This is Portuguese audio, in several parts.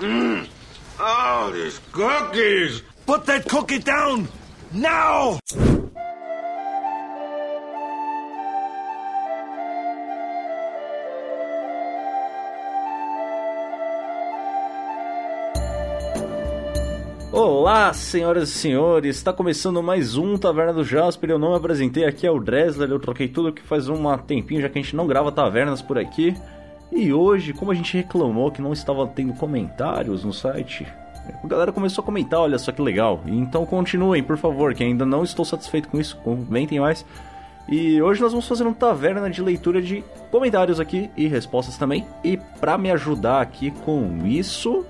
Oh, these cookies! Put that cookie down! Now! Olá, senhoras e senhores, está começando mais um Taverna do Jasper. Eu não me apresentei aqui, é o Dresler. Eu troquei tudo que faz um tempinho já que a gente não grava tavernas por aqui. E hoje, como a gente reclamou que não estava tendo comentários no site, a galera começou a comentar, olha só que legal. Então continuem, por favor, que ainda não estou satisfeito com isso, comentem mais. E hoje nós vamos fazer um taverna de leitura de comentários aqui e respostas também. E para me ajudar aqui com isso,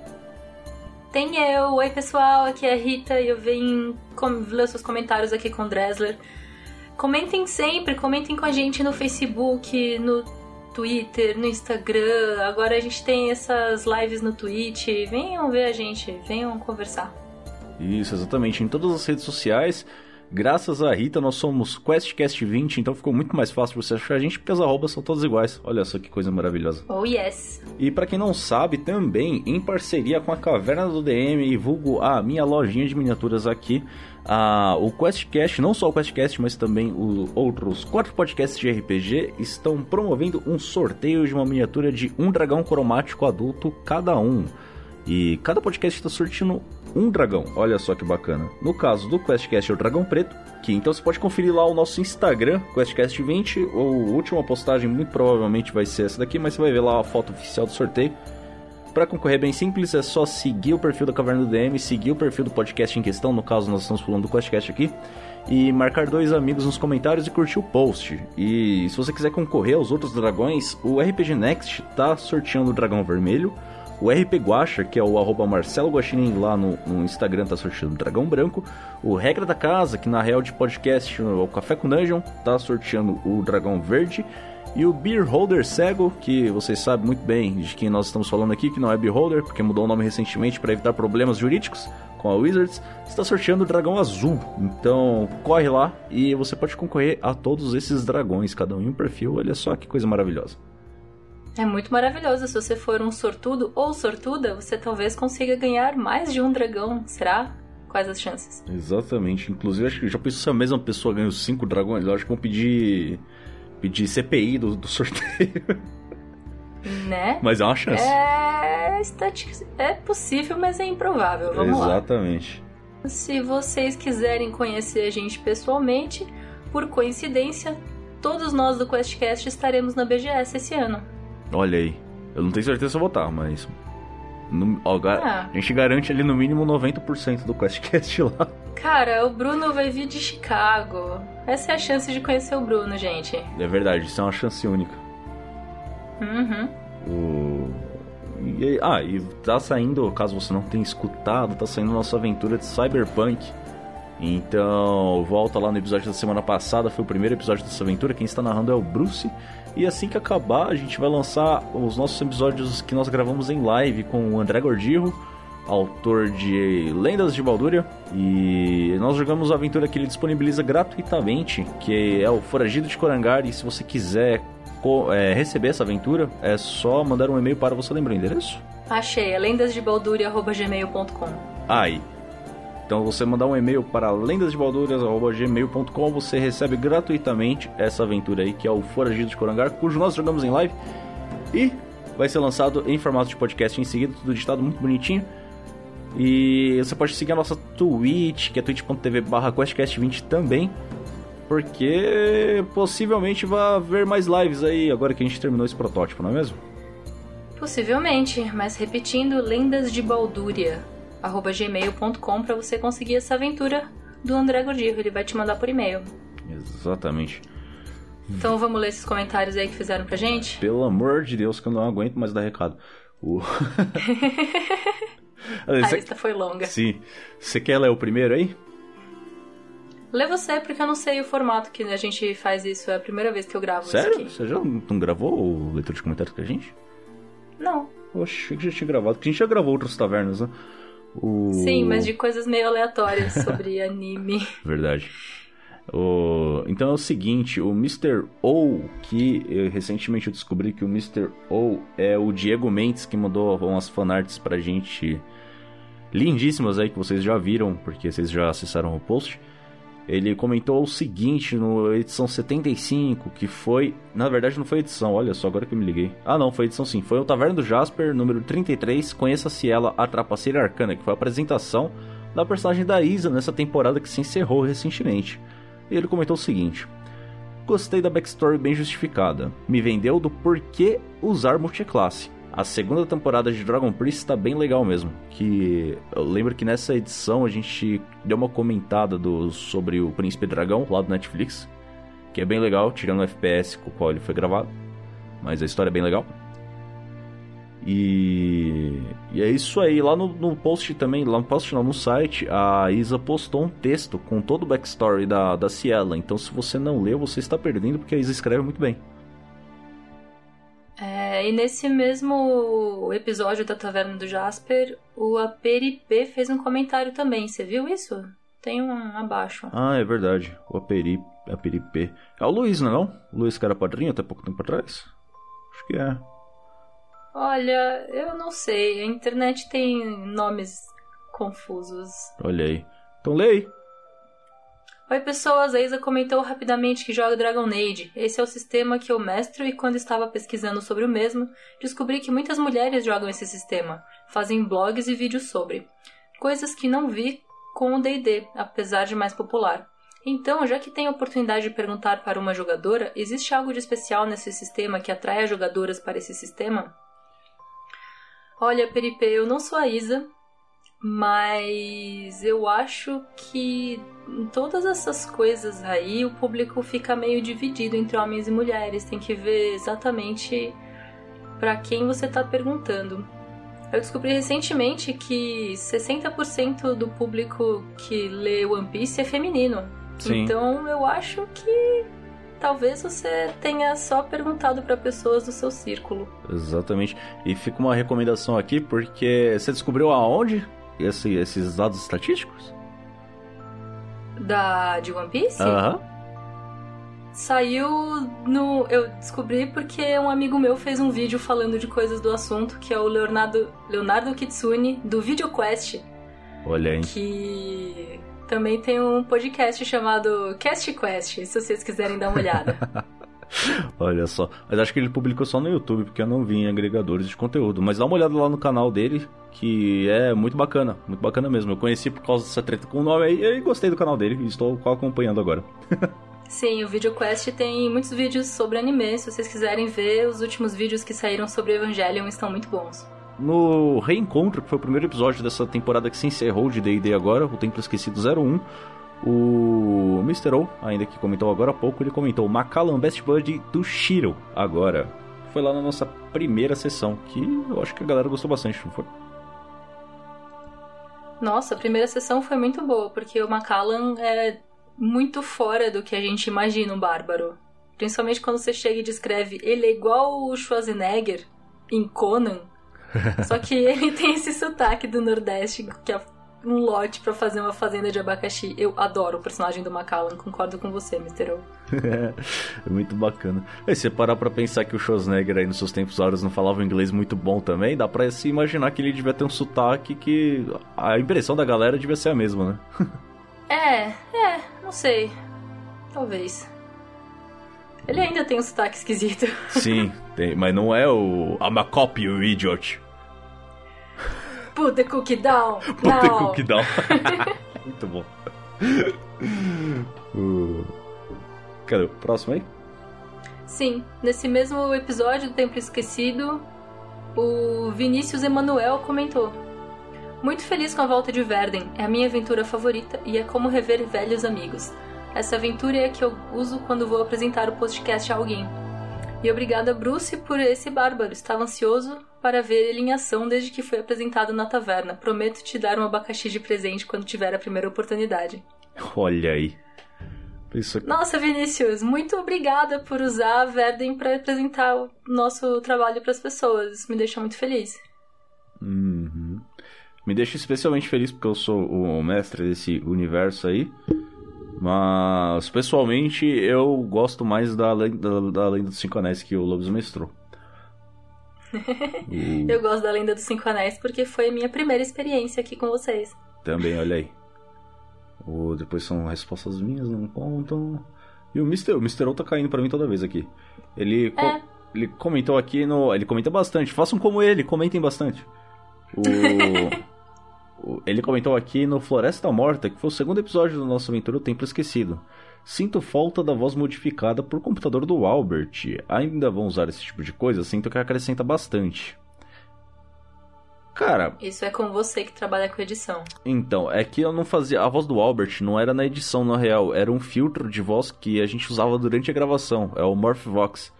tem eu. Oi, pessoal. Aqui é a Rita e eu venho ler seus comentários aqui com o Dresler. Comentem sempre, comentem com a gente no Facebook, no Twitter, no Instagram. Agora a gente tem essas lives no Twitch. Venham ver a gente, venham conversar. Isso, exatamente. Em todas as redes sociais. Graças a Rita, nós somos QuestCast20, então ficou muito mais fácil você achar a gente, porque as arrobas são todas iguais. Olha só que coisa maravilhosa. Oh, yes. E para quem não sabe, também, em parceria com a Caverna do DM e vulgo a minha lojinha de miniaturas aqui, a, o QuestCast, não só o QuestCast, mas também os outros quatro podcasts de RPG, estão promovendo um sorteio de uma miniatura de um dragão cromático adulto cada um. E cada podcast está sortindo um dragão. Olha só que bacana. No caso do QuestCast é o Dragão Preto, que então você pode conferir lá o nosso Instagram, QuestCast20, ou última postagem muito provavelmente vai ser essa daqui, mas você vai ver lá a foto oficial do sorteio. Para concorrer bem simples, é só seguir o perfil da Caverna do DM, seguir o perfil do podcast em questão, no caso nós estamos falando do QuestCast aqui, e marcar dois amigos nos comentários e curtir o post. E se você quiser concorrer aos outros dragões, o RPG Next está sorteando o dragão vermelho, o RP Guacha, que é o arroba Marcelo Guaxinim lá no, no, Instagram, tá sorteando o Dragão Branco. O Regra da Casa, que na real de podcast, o Café com Dungeon, tá sorteando o Dragão Verde. E o Beer Holder Cego, que vocês sabem muito bem de quem nós estamos falando aqui, que não é Beer Holder, porque mudou o nome recentemente para evitar problemas jurídicos com a Wizards, está sorteando o Dragão Azul. Então corre lá e você pode concorrer a todos esses dragões, cada um em um perfil. Olha só que coisa maravilhosa. É muito maravilhoso. Se você for um sortudo ou sortuda, você talvez consiga ganhar mais de um dragão. Será? Quais as chances? Exatamente. Inclusive, acho que já pensou se a mesma pessoa ganha os cinco dragões. Eu acho que vão pedir. pedir CPI do, do sorteio. Né? Mas é uma chance. É. É possível, mas é improvável. Vamos Exatamente. lá. Exatamente. Se vocês quiserem conhecer a gente pessoalmente, por coincidência, todos nós do QuestCast estaremos na BGS esse ano. Olha aí. Eu não tenho certeza se eu vou estar, mas. No, ó, ah. A gente garante ali no mínimo 90% do QuestCast lá. Cara, o Bruno vai vir de Chicago. Essa é a chance de conhecer o Bruno, gente. É verdade, isso é uma chance única. Uhum. O... E, ah, e tá saindo, caso você não tenha escutado, tá saindo nossa aventura de Cyberpunk. Então, volta lá no episódio da semana passada, foi o primeiro episódio dessa aventura. Quem está narrando é o Bruce. E assim que acabar, a gente vai lançar os nossos episódios que nós gravamos em live com o André Gordirro, autor de Lendas de Baldúria. E nós jogamos a aventura que ele disponibiliza gratuitamente, que é o Foragido de Corangar. E se você quiser é, receber essa aventura, é só mandar um e-mail para você lembrar o endereço? Achei, é lendasdebaldúria.gmail.com. Aí. Então você mandar um e-mail para lendasdebalduras.gmail.com você recebe gratuitamente essa aventura aí, que é o Foragido de Corangar, cujo nós jogamos em live. E vai ser lançado em formato de podcast em seguida, tudo editado muito bonitinho. E você pode seguir a nossa Twitch, que é twitch.tv barra QuestCast20 também. Porque possivelmente vai haver mais lives aí agora que a gente terminou esse protótipo, não é mesmo? Possivelmente, mas repetindo, Lendas de Baldúria gmail.com para você conseguir essa aventura do André Gordirro. Ele vai te mandar por e-mail. Exatamente. Então vamos ler esses comentários aí que fizeram pra gente? Pelo amor de Deus, que eu não aguento mais dar recado. Uh. a cê... lista foi longa. Sim. Você quer ler o primeiro aí? Lê você, porque eu não sei o formato que a gente faz isso. É a primeira vez que eu gravo Sério? isso aqui. Você já não gravou o leitura de comentários com a gente? Não. Oxe, que já tinha gravado. Porque a gente já gravou outras tavernas, né? O... Sim, mas de coisas meio aleatórias sobre anime. Verdade. O... Então é o seguinte, o Mr. O, que eu, recentemente eu descobri que o Mr. O é o Diego Mendes que mandou umas fanarts pra gente lindíssimas aí que vocês já viram, porque vocês já acessaram o post. Ele comentou o seguinte no edição 75, que foi. Na verdade, não foi edição, olha só, agora que eu me liguei. Ah, não, foi edição sim. Foi o Taverna do Jasper, número 33. Conheça-se ela, a Trapaceira Arcana, que foi a apresentação da personagem da Isa nessa temporada que se encerrou recentemente. E ele comentou o seguinte: Gostei da backstory bem justificada. Me vendeu do porquê usar multiclasse. A segunda temporada de Dragon Priest está bem legal mesmo. Que eu lembro que nessa edição a gente deu uma comentada do, sobre o Príncipe Dragão lá do Netflix, que é bem legal, tirando o FPS com o qual ele foi gravado. Mas a história é bem legal. E, e é isso aí. Lá no, no, post também, lá no post não, no site, a Isa postou um texto com todo o backstory da, da Ciela. Então se você não leu, você está perdendo, porque a Isa escreve muito bem. É, e nesse mesmo episódio da Taverna do Jasper, o Aperipê fez um comentário também. Você viu isso? Tem um abaixo. Ah, é verdade. O Aperi, Aperipê. É o Luiz, não é não? O Luiz que era padrinho até pouco tempo atrás? Acho que é. Olha, eu não sei. A internet tem nomes confusos. Olha aí. Então leia aí. Oi pessoas, a Isa comentou rapidamente que joga Dragon Age. Esse é o sistema que eu mestro e quando estava pesquisando sobre o mesmo, descobri que muitas mulheres jogam esse sistema, fazem blogs e vídeos sobre. Coisas que não vi com o D&D, apesar de mais popular. Então, já que tenho a oportunidade de perguntar para uma jogadora, existe algo de especial nesse sistema que atrai as jogadoras para esse sistema? Olha, Peripe, eu não sou a Isa, mas eu acho que em todas essas coisas aí o público fica meio dividido entre homens e mulheres. Tem que ver exatamente para quem você está perguntando. Eu descobri recentemente que 60% do público que lê One Piece é feminino. Sim. Então eu acho que talvez você tenha só perguntado para pessoas do seu círculo. Exatamente. E fica uma recomendação aqui porque você descobriu aonde esse, esses dados estatísticos? Da de One Piece? Aham. Uhum. Saiu no. Eu descobri porque um amigo meu fez um vídeo falando de coisas do assunto, que é o Leonardo, Leonardo Kitsune, do VideoQuest. Olha aí. Que também tem um podcast chamado Cast Quest, se vocês quiserem dar uma olhada. Olha só. Mas acho que ele publicou só no YouTube, porque eu não vi em agregadores de conteúdo. Mas dá uma olhada lá no canal dele, que é muito bacana. Muito bacana mesmo. Eu conheci por causa dessa treta com o nome aí e gostei do canal dele e estou acompanhando agora. Sim, o VideoQuest tem muitos vídeos sobre anime. Se vocês quiserem ver, os últimos vídeos que saíram sobre Evangelion estão muito bons. No Reencontro, que foi o primeiro episódio dessa temporada que se encerrou de D&D agora, o Templo Esquecido 01, o Mr. O, ainda que comentou agora há pouco, ele comentou Macallan Best Bud do Shiro agora. Foi lá na nossa primeira sessão, que eu acho que a galera gostou bastante, não foi? Nossa, a primeira sessão foi muito boa, porque o Macallan é muito fora do que a gente imagina um bárbaro. Principalmente quando você chega e descreve ele é igual o Schwarzenegger em Conan. Só que ele tem esse sotaque do Nordeste que é um lote para fazer uma fazenda de abacaxi. Eu adoro o personagem do Macallan, concordo com você, Mr. O. é muito bacana. E se parar pra pensar que o Schwarzenegger aí nos seus tempos áureos não falava inglês muito bom também, dá pra se imaginar que ele devia ter um sotaque que a impressão da galera devia ser a mesma, né? é, é, não sei. Talvez. Ele ainda tem um sotaque esquisito. Sim, tem, mas não é o I'm a copy, you idiot. Put the cookie down. Put now. the cookie down. Muito bom. Uh, cadê o próximo aí? Sim, nesse mesmo episódio do Templo Esquecido, o Vinícius Emanuel comentou: Muito feliz com a volta de Verden, é a minha aventura favorita e é como rever velhos amigos. Essa aventura é a que eu uso quando vou apresentar o podcast a alguém. E obrigada, Bruce, por esse bárbaro. Estava ansioso para ver ele em ação desde que foi apresentado na taverna. Prometo te dar um abacaxi de presente quando tiver a primeira oportunidade. Olha aí. Isso... Nossa, Vinícius, muito obrigada por usar a Verden para apresentar o nosso trabalho para as pessoas. Isso me deixa muito feliz. Uhum. Me deixa especialmente feliz porque eu sou o mestre desse universo aí. Mas, pessoalmente, eu gosto mais da, da, da Lenda dos Cinco Anéis que o Lobos mestrou. Eu gosto da Lenda dos Cinco Anéis porque foi a minha primeira experiência aqui com vocês. Também, olha aí. O, depois são respostas minhas, não contam. E o Mr. O Mr. O tá caindo pra mim toda vez aqui. Ele, é. ele comentou aqui no. Ele comenta bastante. Façam como ele, comentem bastante. O. Ele comentou aqui no Floresta Morta, que foi o segundo episódio do nosso aventura O Templo Esquecido. Sinto falta da voz modificada por computador do Albert. Ainda vão usar esse tipo de coisa? Sinto que acrescenta bastante. Cara. Isso é com você que trabalha com edição. Então, é que eu não fazia. A voz do Albert não era na edição, na real. Era um filtro de voz que a gente usava durante a gravação. É o Morphvox.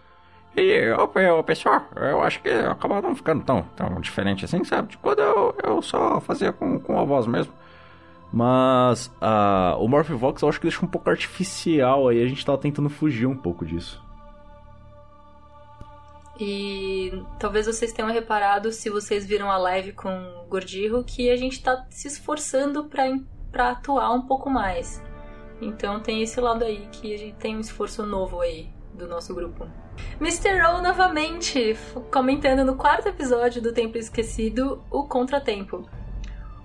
E, o pessoal, eu acho que acaba não ficando tão, tão diferente assim, sabe? De quando eu, eu só fazia com, com a voz mesmo. Mas uh, o Morphvox eu acho que deixa um pouco artificial aí, a gente tava tentando fugir um pouco disso. E talvez vocês tenham reparado, se vocês viram a live com o Gordirro, que a gente tá se esforçando para atuar um pouco mais. Então tem esse lado aí que a gente tem um esforço novo aí do nosso grupo. Mr. O novamente, comentando no quarto episódio do Tempo Esquecido, o Contratempo.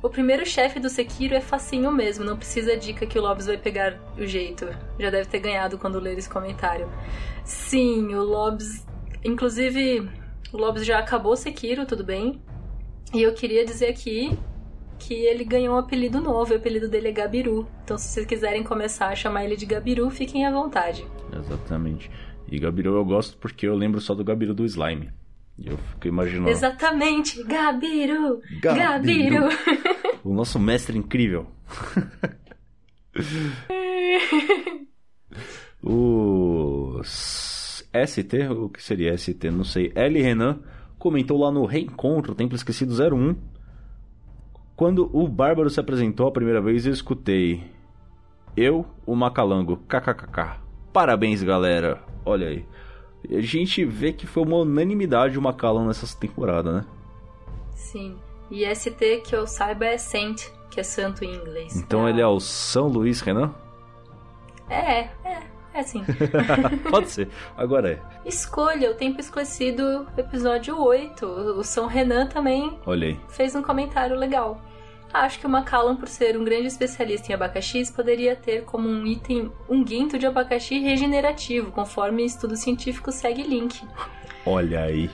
O primeiro chefe do Sekiro é facinho mesmo, não precisa dica que o Lobs vai pegar o jeito. Já deve ter ganhado quando ler esse comentário. Sim, o Lobs. Inclusive, o Lobs já acabou Sekiro, tudo bem. E eu queria dizer aqui que ele ganhou um apelido novo, o apelido dele é Gabiru. Então, se vocês quiserem começar a chamar ele de Gabiru, fiquem à vontade. Exatamente. E Gabiru eu gosto porque eu lembro só do Gabiru do Slime. E eu fico imaginando. Exatamente! Gabiru! Gabiru! Gabiru. o nosso mestre incrível. o ST, o que seria ST? Não sei. L Renan comentou lá no Reencontro, Templo Esquecido 01. Quando o Bárbaro se apresentou a primeira vez, eu escutei. Eu, o Macalango, kkkk. Parabéns, galera. Olha aí. A gente vê que foi uma unanimidade o Macallan nessa temporada, né? Sim. E ST, que eu saiba, é Saint, que é santo em inglês. Então é. ele é o São Luís Renan? É, é. É sim. Pode ser. Agora é. Escolha, o Tempo Esclarecido, episódio 8. O São Renan também Olhei. fez um comentário legal. Acho que o Macallan, por ser um grande especialista em abacaxis, poderia ter como um item um guinto de abacaxi regenerativo, conforme estudo científico segue link. Olha aí.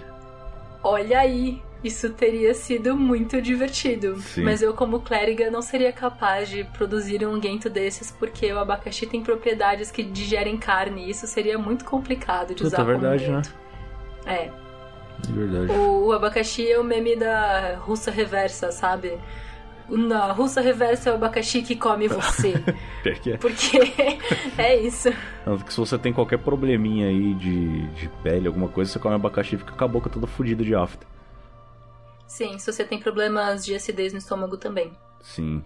Olha aí. Isso teria sido muito divertido. Sim. Mas eu, como clériga, não seria capaz de produzir um guento desses, porque o abacaxi tem propriedades que digerem carne e isso seria muito complicado de Puta, usar é verdade, como né? guento. É. É verdade. O, o abacaxi é o meme da russa reversa, sabe? Na russa reversa é o abacaxi que come você. Pior que é. Porque é isso. Tanto que se você tem qualquer probleminha aí de, de pele, alguma coisa, você come abacaxi e fica com a boca toda fodida de afta. Sim, se você tem problemas de acidez no estômago também. Sim.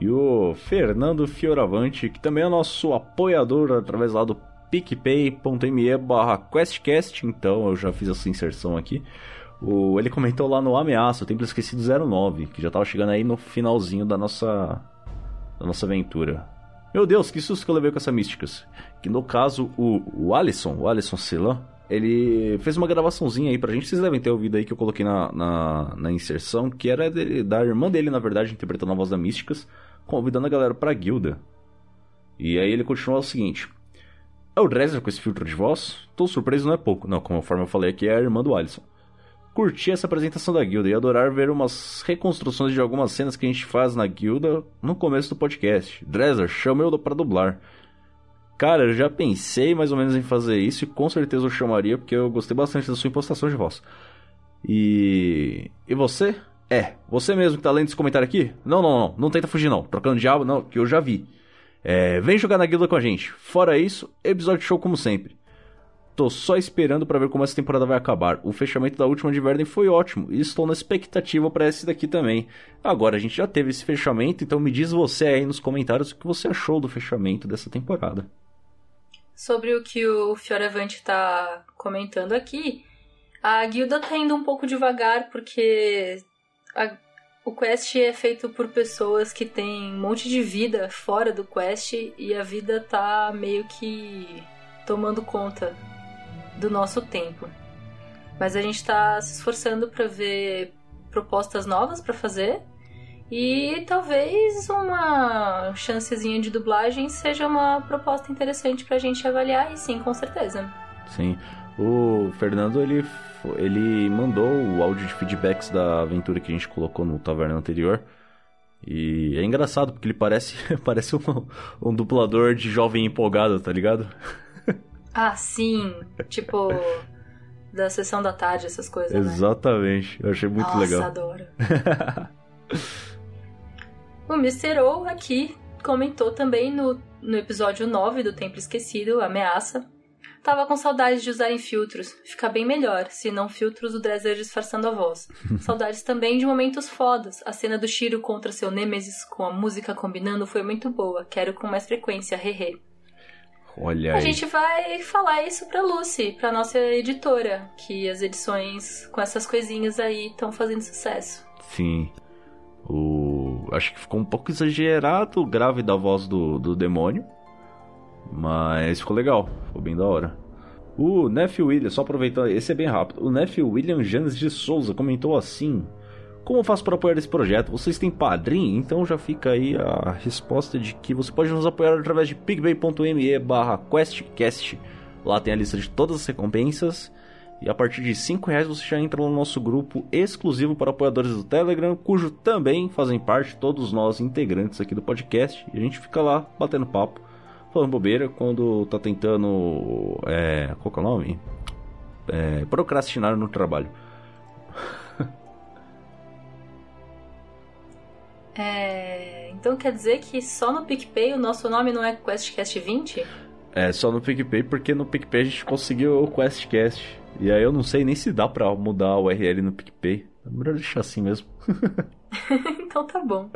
E o Fernando Fioravante, que também é nosso apoiador através lá do picpay.me barra questcast, então eu já fiz essa inserção aqui. O, ele comentou lá no Ameaça, o Templo Esquecido 09, que já tava chegando aí no finalzinho da nossa, da nossa aventura. Meu Deus, que susto que eu levei com essa místicas. Que no caso, o, o Alisson, o Alisson Celan, ele fez uma gravaçãozinha aí pra gente, vocês devem ter ouvido aí que eu coloquei na, na, na inserção, que era da irmã dele, na verdade, interpretando a voz da Místicas, convidando a galera pra guilda. E aí ele continuou o seguinte: É o Dresser com esse filtro de voz? Tô surpreso, não é pouco. Não, conforme eu falei aqui, é a irmã do Alisson. Curti essa apresentação da guilda e adorar ver umas reconstruções de algumas cenas que a gente faz na guilda no começo do podcast. Dresser, chama eu pra dublar. Cara, eu já pensei mais ou menos em fazer isso e com certeza eu chamaria porque eu gostei bastante da sua impostação de voz. E. E você? É, você mesmo que tá lendo esse comentário aqui? Não, não, não, não tenta fugir não. Trocando diabo, não, que eu já vi. É, vem jogar na guilda com a gente. Fora isso, episódio show como sempre. Tô só esperando para ver como essa temporada vai acabar. O fechamento da última de Verden foi ótimo e estou na expectativa para esse daqui também. Agora a gente já teve esse fechamento, então me diz você aí nos comentários o que você achou do fechamento dessa temporada. Sobre o que o Fioravante tá comentando aqui, a guilda tá indo um pouco devagar porque a, o Quest é feito por pessoas que têm um monte de vida fora do Quest e a vida tá meio que tomando conta do nosso tempo. Mas a gente tá se esforçando para ver propostas novas para fazer e talvez uma chancezinha de dublagem seja uma proposta interessante pra gente avaliar, e sim, com certeza. Sim. O Fernando, ele, ele mandou o áudio de feedbacks da aventura que a gente colocou no taverna anterior. E é engraçado, porque ele parece, parece um, um dublador de jovem empolgado, tá ligado? Ah, sim. Tipo, da sessão da tarde, essas coisas, né? Exatamente. Eu achei muito Nossa, legal. adoro. o Mr. O aqui comentou também no, no episódio 9 do Templo Esquecido, Ameaça. Tava com saudades de usarem filtros. Fica bem melhor, se não filtros do Dresser disfarçando a voz. saudades também de momentos fodas. A cena do Shiro contra seu Nemesis com a música combinando foi muito boa. Quero com mais frequência, hehe. Olha A aí. gente vai falar isso pra Lucy, pra nossa editora, que as edições com essas coisinhas aí estão fazendo sucesso. Sim. O... Acho que ficou um pouco exagerado o grave da voz do, do demônio. Mas ficou legal. Ficou bem da hora. O Nephew William, só aproveitando, esse é bem rápido. O Nephew William Janes de Souza comentou assim: Como eu faço para apoiar esse projeto? Vocês têm padrinho? Então já fica aí a resposta de que você pode nos apoiar através de pigpay.me barra questcast. Lá tem a lista de todas as recompensas. E a partir de 5 reais você já entra no nosso grupo exclusivo para apoiadores do Telegram, cujo também fazem parte todos nós integrantes aqui do podcast. E a gente fica lá batendo papo, falando bobeira quando tá tentando. É, qual que é o nome? É, procrastinar no trabalho. É, Então quer dizer que só no PicPay o nosso nome não é QuestCast 20? É só no PicPay, porque no PicPay a gente conseguiu o QuestCast. E aí eu não sei nem se dá pra mudar a URL no PicPay. É melhor deixar assim mesmo. então tá bom.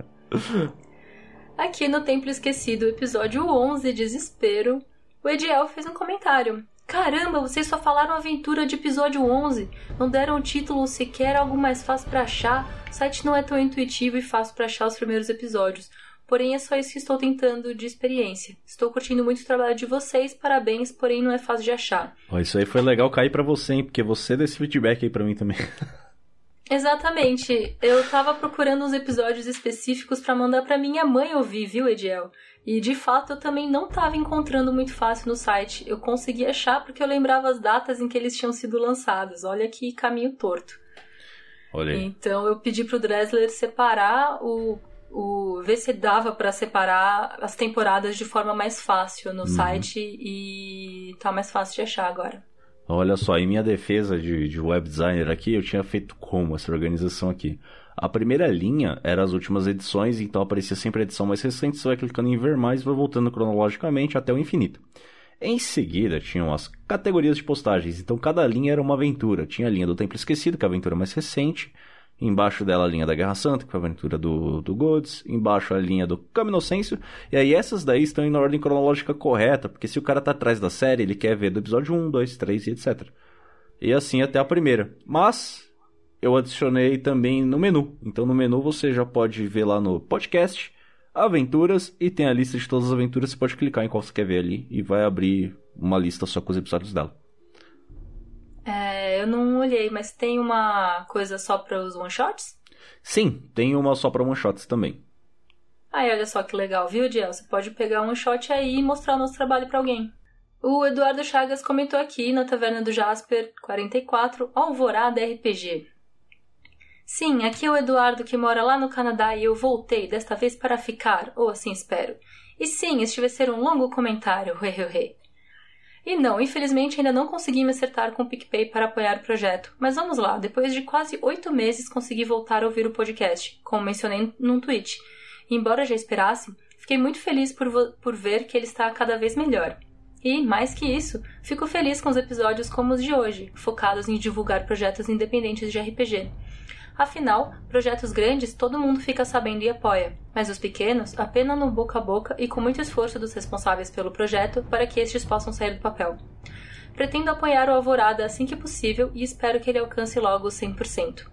Aqui no Templo Esquecido, episódio 11, Desespero, o Ediel fez um comentário. Caramba, vocês só falaram aventura de episódio 11. Não deram o título sequer algo mais fácil pra achar. O site não é tão intuitivo e fácil pra achar os primeiros episódios. Porém, é só isso que estou tentando de experiência. Estou curtindo muito o trabalho de vocês, parabéns, porém não é fácil de achar. Isso aí foi legal cair pra você, hein? Porque você deu esse feedback aí pra mim também. Exatamente. Eu tava procurando uns episódios específicos pra mandar pra minha mãe ouvir, viu, Ediel? E de fato eu também não tava encontrando muito fácil no site. Eu consegui achar porque eu lembrava as datas em que eles tinham sido lançados. Olha que caminho torto. Olha aí. Então eu pedi pro Dressler separar o. o ver se dava pra separar as temporadas de forma mais fácil no site e tá mais fácil de achar agora. Olha só, em minha defesa de, de web designer aqui, eu tinha feito como essa organização aqui? A primeira linha era as últimas edições, então aparecia sempre a edição mais recente, você vai clicando em ver mais e vai voltando cronologicamente até o infinito. Em seguida, tinham as categorias de postagens, então cada linha era uma aventura. Tinha a linha do Templo Esquecido, que é a aventura mais recente. Embaixo dela a linha da Guerra Santa, que foi a aventura do, do Goods. Embaixo a linha do Caminocêncio. E aí essas daí estão em ordem cronológica correta, porque se o cara tá atrás da série, ele quer ver do episódio 1, 2, 3 e etc. E assim até a primeira. Mas eu adicionei também no menu. Então no menu você já pode ver lá no podcast, aventuras, e tem a lista de todas as aventuras. Você pode clicar em qual você quer ver ali e vai abrir uma lista só com os episódios dela. É, eu não olhei, mas tem uma coisa só para os one shots? Sim, tem uma só para one shots também. Ai, olha só que legal, viu, Ediel? Você pode pegar um shot aí e mostrar o nosso trabalho para alguém. O Eduardo Chagas comentou aqui na Taverna do Jasper 44, Alvorada RPG. Sim, aqui é o Eduardo que mora lá no Canadá e eu voltei, desta vez para ficar, ou assim espero. E sim, este vai ser um longo comentário, hehehe. E não, infelizmente ainda não consegui me acertar com o PicPay para apoiar o projeto. Mas vamos lá, depois de quase oito meses consegui voltar a ouvir o podcast, como mencionei num tweet. Embora já esperasse, fiquei muito feliz por, por ver que ele está cada vez melhor. E, mais que isso, fico feliz com os episódios como os de hoje, focados em divulgar projetos independentes de RPG. Afinal, projetos grandes todo mundo fica sabendo e apoia, mas os pequenos apenas no boca a boca e com muito esforço dos responsáveis pelo projeto para que estes possam sair do papel. Pretendo apoiar o Alvorada assim que possível e espero que ele alcance logo os 100%.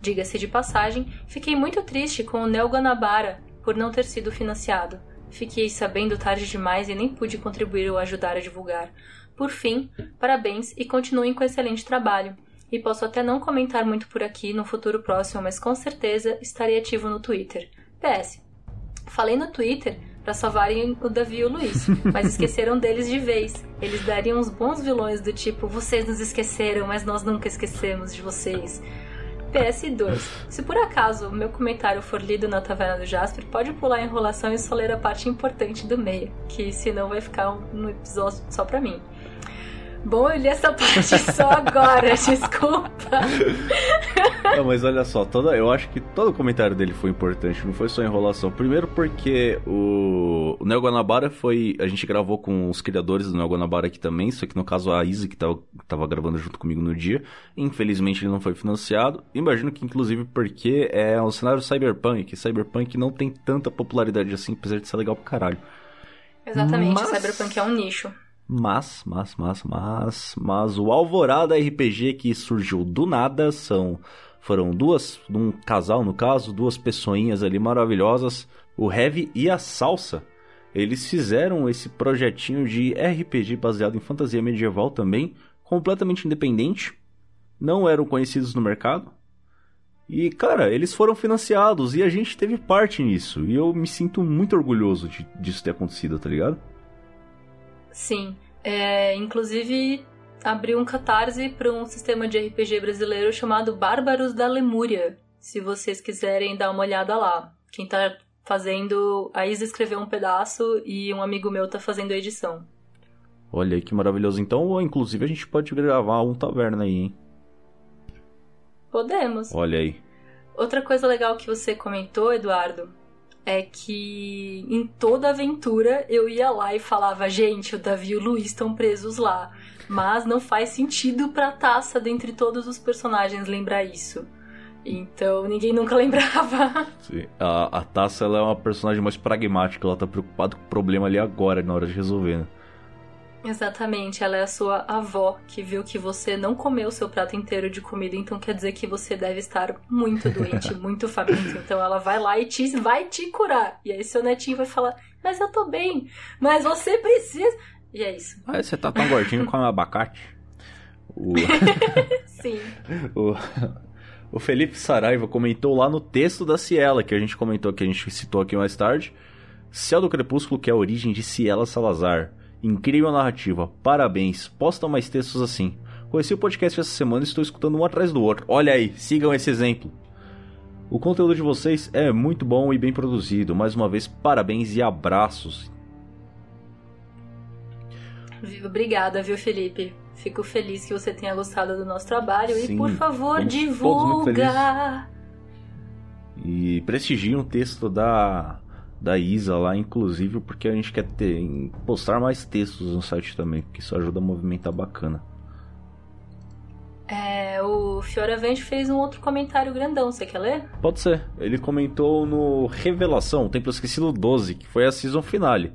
Diga-se de passagem, fiquei muito triste com o Neo Guanabara por não ter sido financiado. Fiquei sabendo tarde demais e nem pude contribuir ou ajudar a divulgar. Por fim, parabéns e continuem com excelente trabalho. E posso até não comentar muito por aqui no futuro próximo, mas com certeza estarei ativo no Twitter. PS. Falei no Twitter para salvarem o Davi e o Luiz, mas esqueceram deles de vez. Eles dariam uns bons vilões do tipo: vocês nos esqueceram, mas nós nunca esquecemos de vocês. PS2. Se por acaso o meu comentário for lido na Taverna do Jasper, pode pular a enrolação e só ler a parte importante do meio, que senão vai ficar um, um episódio só pra mim. Bom, eu li essa parte só agora, desculpa. Não, mas olha só, toda, eu acho que todo o comentário dele foi importante, não foi só enrolação. Primeiro porque o, o Neo Guanabara foi. A gente gravou com os criadores do Neo Guanabara aqui também, só que no caso a Izzy, que tava, tava gravando junto comigo no dia. Infelizmente ele não foi financiado. Imagino que inclusive porque é um cenário cyberpunk. Cyberpunk não tem tanta popularidade assim, apesar de ser legal pra caralho. Exatamente, mas... Cyberpunk é um nicho. Mas, mas, mas, mas, mas o Alvorada RPG que surgiu do nada são foram duas, um casal no caso, duas pessoinhas ali maravilhosas, o Heavy e a Salsa. Eles fizeram esse projetinho de RPG baseado em fantasia medieval também, completamente independente. Não eram conhecidos no mercado. E, cara, eles foram financiados e a gente teve parte nisso. E eu me sinto muito orgulhoso de, disso ter acontecido, tá ligado? Sim. É, inclusive, abriu um catarse para um sistema de RPG brasileiro chamado Bárbaros da Lemúria. Se vocês quiserem dar uma olhada lá. Quem tá fazendo. A Isa escreveu um pedaço e um amigo meu tá fazendo a edição. Olha aí que maravilhoso. Então, inclusive, a gente pode gravar um taverna aí, hein? Podemos. Olha aí. Outra coisa legal que você comentou, Eduardo, é que em toda aventura eu ia lá e falava, gente, o Davi e o Luiz estão presos lá. Mas não faz sentido pra taça, dentre todos os personagens, lembrar isso. Então ninguém nunca lembrava. Sim. A, a taça ela é uma personagem mais pragmática, ela tá preocupada com o problema ali agora, na hora de resolver, né? Exatamente, ela é a sua avó que viu que você não comeu o seu prato inteiro de comida, então quer dizer que você deve estar muito doente, muito faminto. Então ela vai lá e te, vai te curar. E aí seu netinho vai falar: Mas eu tô bem, mas você precisa. E é isso. Mas você tá tão gordinho com um abacate. O... Sim. o... o Felipe Saraiva comentou lá no texto da Ciela, que a gente comentou, que a gente citou aqui mais tarde. Céu do Crepúsculo, que é a origem de Ciela Salazar. Incrível narrativa. Parabéns. Posta mais textos assim. Conheci o podcast essa semana e estou escutando um atrás do outro. Olha aí, sigam esse exemplo. O conteúdo de vocês é muito bom e bem produzido. Mais uma vez, parabéns e abraços. Obrigada, viu, Felipe? Fico feliz que você tenha gostado do nosso trabalho Sim, e, por favor, divulga! E prestigie um texto da da Isa lá, inclusive, porque a gente quer ter, postar mais textos no site também, porque isso ajuda a movimentar bacana. É, o Fioravante fez um outro comentário grandão, você quer ler? Pode ser. Ele comentou no Revelação, Templo Esquecido 12, que foi a season finale.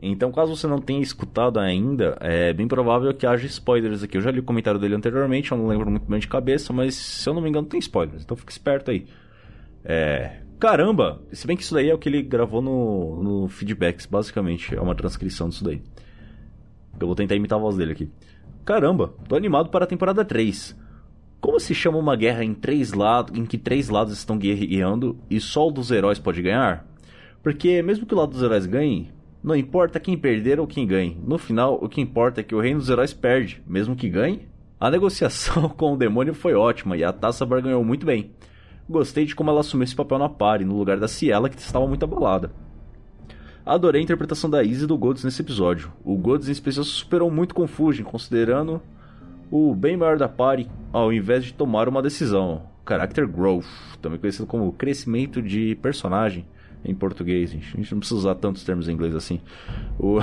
Então, caso você não tenha escutado ainda, é bem provável que haja spoilers aqui. Eu já li o comentário dele anteriormente, eu não lembro muito bem de cabeça, mas se eu não me engano tem spoilers, então fique esperto aí. É, Caramba! Se bem que isso daí é o que ele gravou no, no Feedbacks, basicamente. É uma transcrição disso daí. Eu vou tentar imitar a voz dele aqui. Caramba, tô animado para a temporada 3. Como se chama uma guerra em três lados, em que três lados estão guerreando e só o dos heróis pode ganhar? Porque mesmo que o lado dos heróis ganhe, não importa quem perder ou quem ganhe. No final, o que importa é que o reino dos heróis perde, mesmo que ganhe. A negociação com o demônio foi ótima e a taça barganhou muito bem. Gostei de como ela assumiu esse papel na party, no lugar da Ciela, que estava muito abalada. Adorei a interpretação da Izzy e do Golds nesse episódio. O Golds em especial superou muito com Fujin, considerando o bem maior da party, ao invés de tomar uma decisão. Character Growth, também conhecido como crescimento de personagem em português. A gente não precisa usar tantos termos em inglês assim. O...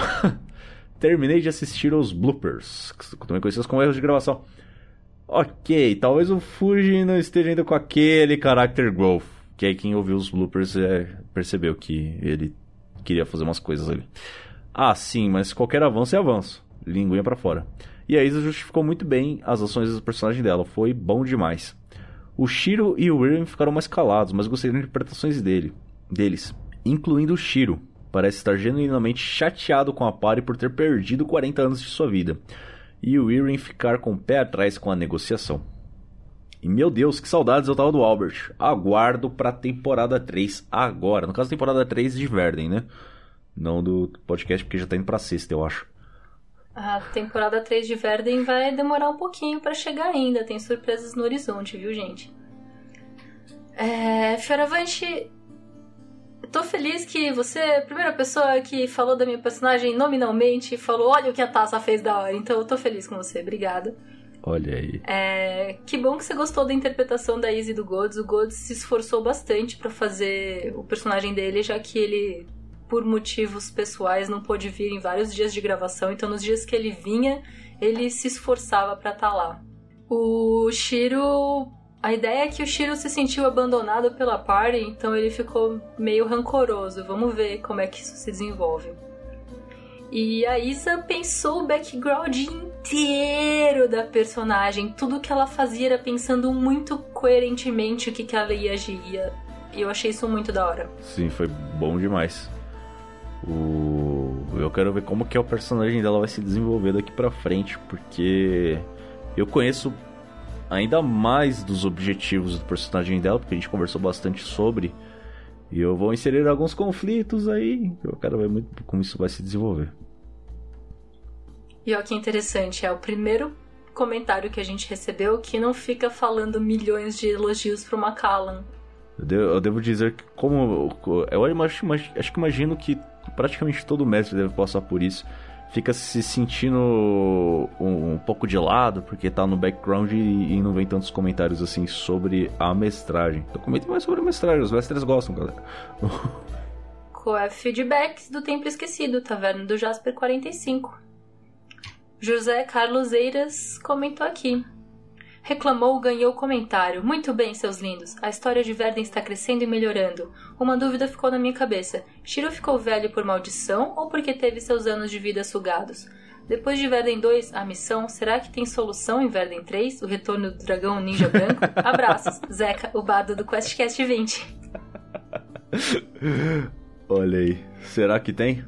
Terminei de assistir os bloopers, também conhecidos como erros de gravação. Ok, talvez o Fuji não esteja ainda com aquele character growth. Que aí quem ouviu os bloopers é, percebeu que ele queria fazer umas coisas ali. Ah, sim, mas qualquer avanço é avanço. Linguinha para fora. E a Isa justificou muito bem as ações do personagem dela. Foi bom demais. O Shiro e o Irving ficaram mais calados, mas gostei das interpretações dele, deles, incluindo o Shiro. Parece estar genuinamente chateado com a Party por ter perdido 40 anos de sua vida. E o Irving ficar com o pé atrás com a negociação. E meu Deus, que saudades eu tava do Albert. Aguardo pra temporada 3 agora. No caso, temporada 3 de Verden, né? Não do podcast, porque já tá indo pra sexta, eu acho. A temporada 3 de Verden vai demorar um pouquinho para chegar ainda. Tem surpresas no horizonte, viu, gente? É, Fioravante, tô feliz que você é a primeira pessoa que falou da minha personagem nominalmente e falou: olha o que a Taça fez da hora. Então eu tô feliz com você, obrigada. Olha aí. É, que bom que você gostou da interpretação da Izzy do Gods. O Gods se esforçou bastante para fazer o personagem dele, já que ele, por motivos pessoais, não pôde vir em vários dias de gravação. Então, nos dias que ele vinha, ele se esforçava para estar tá lá. O Shiro. A ideia é que o Shiro se sentiu abandonado pela party, então ele ficou meio rancoroso. Vamos ver como é que isso se desenvolve. E a Isa pensou o background inteiro da personagem. Tudo que ela fazia era pensando muito coerentemente o que, que ela ia agir. E eu achei isso muito da hora. Sim, foi bom demais. O... Eu quero ver como que o personagem dela vai se desenvolver daqui pra frente, porque eu conheço ainda mais dos objetivos do personagem dela, porque a gente conversou bastante sobre. E eu vou inserir alguns conflitos aí. Eu quero ver muito como isso vai se desenvolver. E olha que interessante, é o primeiro comentário que a gente recebeu que não fica falando milhões de elogios pro Macallan. Eu devo, eu devo dizer que como eu acho, acho que imagino que praticamente todo mestre deve passar por isso. Fica se sentindo um, um pouco de lado, porque tá no background e, e, não vem tantos comentários assim sobre a mestragem. Então comente mais sobre a mestragem, os mestres gostam, galera. feedbacks do Templo Esquecido, Taverna do Jasper 45. José Carlos Eiras comentou aqui. Reclamou, ganhou comentário. Muito bem, seus lindos. A história de Verden está crescendo e melhorando. Uma dúvida ficou na minha cabeça. Shiro ficou velho por maldição ou porque teve seus anos de vida sugados? Depois de Verden 2, a missão, será que tem solução em Verden 3? O retorno do dragão ninja branco? Abraços, Zeca, o bardo do QuestCast 20. Olha aí, será que tem?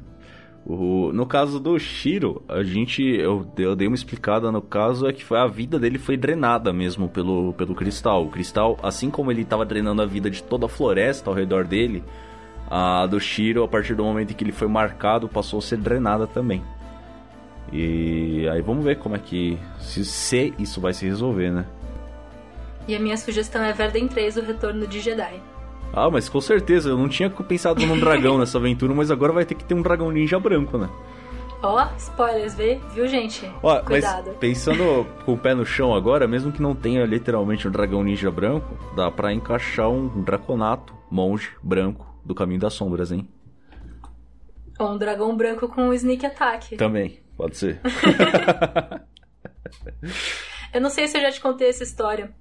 O, no caso do Shiro, a gente. Eu, eu dei uma explicada no caso, é que foi, a vida dele foi drenada mesmo pelo, pelo cristal. O cristal, assim como ele estava drenando a vida de toda a floresta ao redor dele, a do Shiro, a partir do momento em que ele foi marcado, passou a ser drenada também. E aí vamos ver como é que. Se, se isso vai se resolver, né? E a minha sugestão é Verden 3, o retorno de Jedi. Ah, mas com certeza, eu não tinha pensado num dragão nessa aventura, mas agora vai ter que ter um dragão ninja branco, né? Ó, oh, spoilers, vê? Viu, gente? Ó, Cuidado. Mas pensando com o pé no chão agora, mesmo que não tenha literalmente um dragão ninja branco, dá para encaixar um draconato, monge branco do caminho das sombras, hein? Ou um dragão branco com um sneak attack. Também, pode ser. eu não sei se eu já te contei essa história.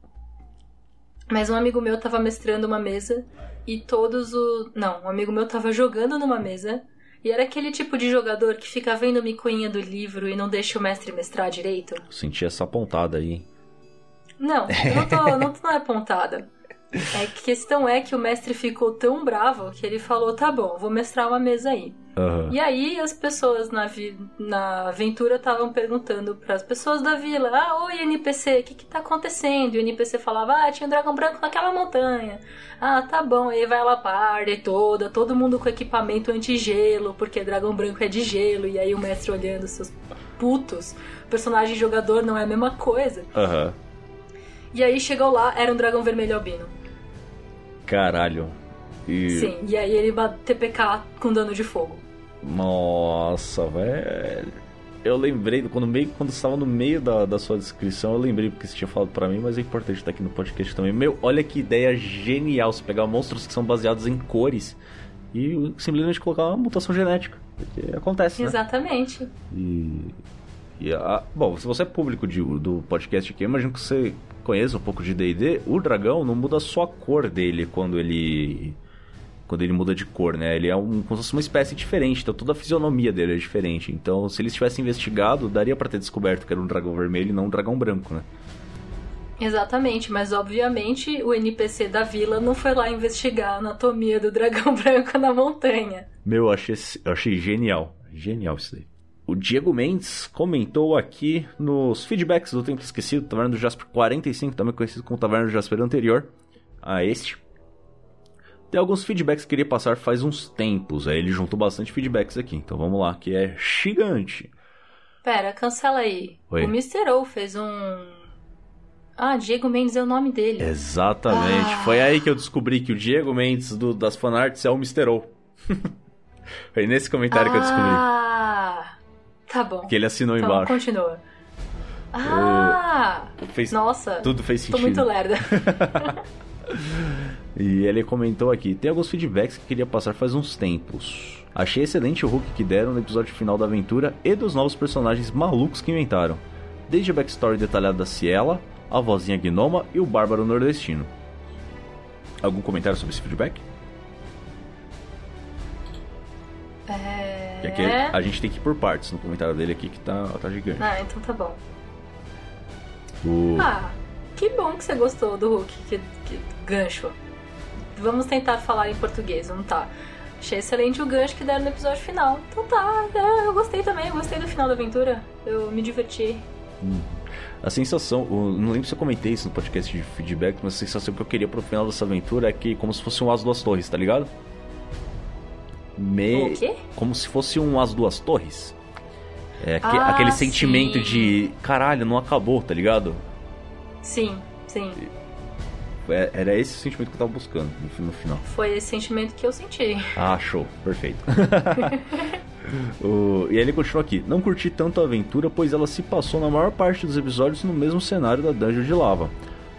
Mas um amigo meu tava mestrando uma mesa e todos o. Não, um amigo meu tava jogando numa mesa e era aquele tipo de jogador que fica vendo a micuinha do livro e não deixa o mestre mestrar direito. Senti essa pontada aí. Não, não, tô, não, não é pontada. É que a questão é que o mestre ficou tão bravo que ele falou: tá bom, vou mestrar uma mesa aí. Uhum. E aí as pessoas na, vi na aventura estavam perguntando para as pessoas da vila: ah, oi NPC, o que que tá acontecendo? E o NPC falava: ah, tinha um dragão branco naquela montanha. Ah, tá bom. Aí vai lá party toda, todo mundo com equipamento anti-gelo, porque dragão branco é de gelo. E aí o mestre olhando seus putos, personagem jogador não é a mesma coisa. Uhum. E aí chegou lá, era um dragão vermelho albino. Caralho. E... Sim, e aí ele bate TPK com dano de fogo. Nossa, velho. Eu lembrei, quando, meio, quando estava no meio da, da sua descrição, eu lembrei porque você tinha falado para mim, mas é importante estar aqui no podcast também. Meu, olha que ideia genial você pegar monstros que são baseados em cores e simplesmente colocar uma mutação genética. Porque acontece, né? Exatamente. E. e a, bom, se você é público de, do podcast aqui, eu imagino que você conheça um pouco de D&D, o dragão não muda só a cor dele quando ele quando ele muda de cor, né? Ele é um, como se fosse uma espécie diferente, então toda a fisionomia dele é diferente. Então, se eles tivessem investigado, daria para ter descoberto que era um dragão vermelho e não um dragão branco, né? Exatamente, mas obviamente o NPC da vila não foi lá investigar a anatomia do dragão branco na montanha. Meu, eu achei, eu achei genial. Genial isso daí. O Diego Mendes comentou aqui nos feedbacks do Tempo Esquecido, Taverna do Jasper 45, também conhecido como Taverna do Jasper anterior a este. Tem alguns feedbacks que queria passar faz uns tempos, aí ele juntou bastante feedbacks aqui, então vamos lá, que é gigante. Pera, cancela aí. Oi. O Mr. O fez um. Ah, Diego Mendes é o nome dele. Exatamente, Ah. foi aí que eu descobri que o Diego Mendes do, das fanarts é o Mr. O. foi nesse comentário que eu descobri, Ah, tá bom. que ele assinou Então embaixo. continua. Ah, Fez, nossa. tudo fez Tô sentido. muito lerda. E ele comentou aqui: tem alguns feedbacks que queria passar faz uns tempos. Achei excelente o hook que deram no episódio final da aventura e dos novos personagens malucos que inventaram. Desde a backstory detalhada da Ciela, a vozinha gnoma e o bárbaro nordestino. Algum comentário sobre esse feedback? É. Que aqui a gente tem que ir por partes no comentário dele aqui que tá, tá gigante. Ah, então tá bom. O- Ah, que bom que você gostou do Hulk, que, que gancho. Vamos tentar falar em português, vamos tá. Achei excelente o gancho que deram no episódio final. Então tá, é, eu gostei também, eu gostei do final da aventura. Eu me diverti. A sensação, não lembro se eu comentei isso no podcast de feedback, mas a sensação que eu queria pro final dessa aventura é que como se fosse um As Duas Torres, tá ligado? Me... O quê? Como se fosse um As Duas Torres. É aque- Ah, aquele sentimento sim. de caralho, não acabou, tá ligado? Sim, sim. É- Era esse o sentimento que eu tava buscando no final. Foi esse sentimento que eu senti. Ah, show, perfeito. O- E aí ele continua aqui. Não curti tanto a aventura, pois ela se passou na maior parte dos episódios no mesmo cenário da Dungeon de Lava.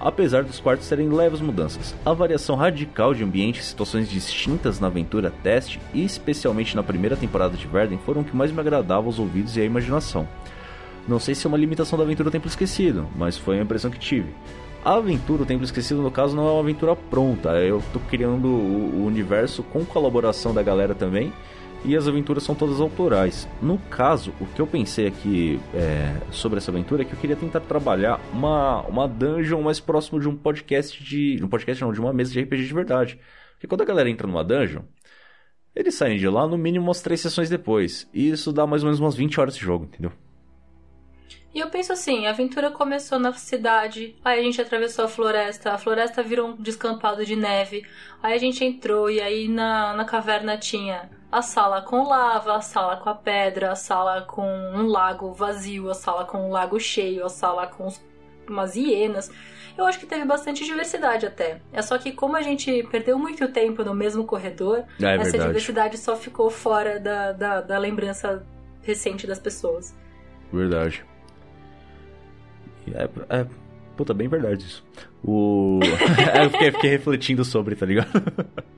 Apesar dos quartos terem leves mudanças, a variação radical de ambiente e situações distintas na aventura teste, e especialmente na primeira temporada de Verden, foram o que mais me agradava aos ouvidos e à imaginação. Não sei se é uma limitação da aventura Templo Esquecido, mas foi a impressão que tive. A aventura, o Templo Esquecido, no caso, não é uma aventura pronta. Eu tô criando o universo com colaboração da galera também. E as aventuras são todas autorais. No caso, o que eu pensei aqui é, sobre essa aventura é que eu queria tentar trabalhar uma, uma dungeon mais próximo de um podcast de. Um podcast não, de uma mesa de RPG de verdade. Porque quando a galera entra numa dungeon, eles saem de lá no mínimo umas três sessões depois. E isso dá mais ou menos umas 20 horas de jogo, entendeu? E eu penso assim, a aventura começou na cidade, aí a gente atravessou a floresta, a floresta virou um descampado de neve, aí a gente entrou e aí na, na caverna tinha a sala com lava, a sala com a pedra, a sala com um lago vazio, a sala com um lago cheio, a sala com umas hienas. Eu acho que teve bastante diversidade até. É só que como a gente perdeu muito tempo no mesmo corredor, É essa verdade. diversidade só ficou fora da, da, da lembrança recente das pessoas. Verdade. É, é, puta, bem verdade isso. O... Eu fiquei, fiquei refletindo sobre, tá ligado?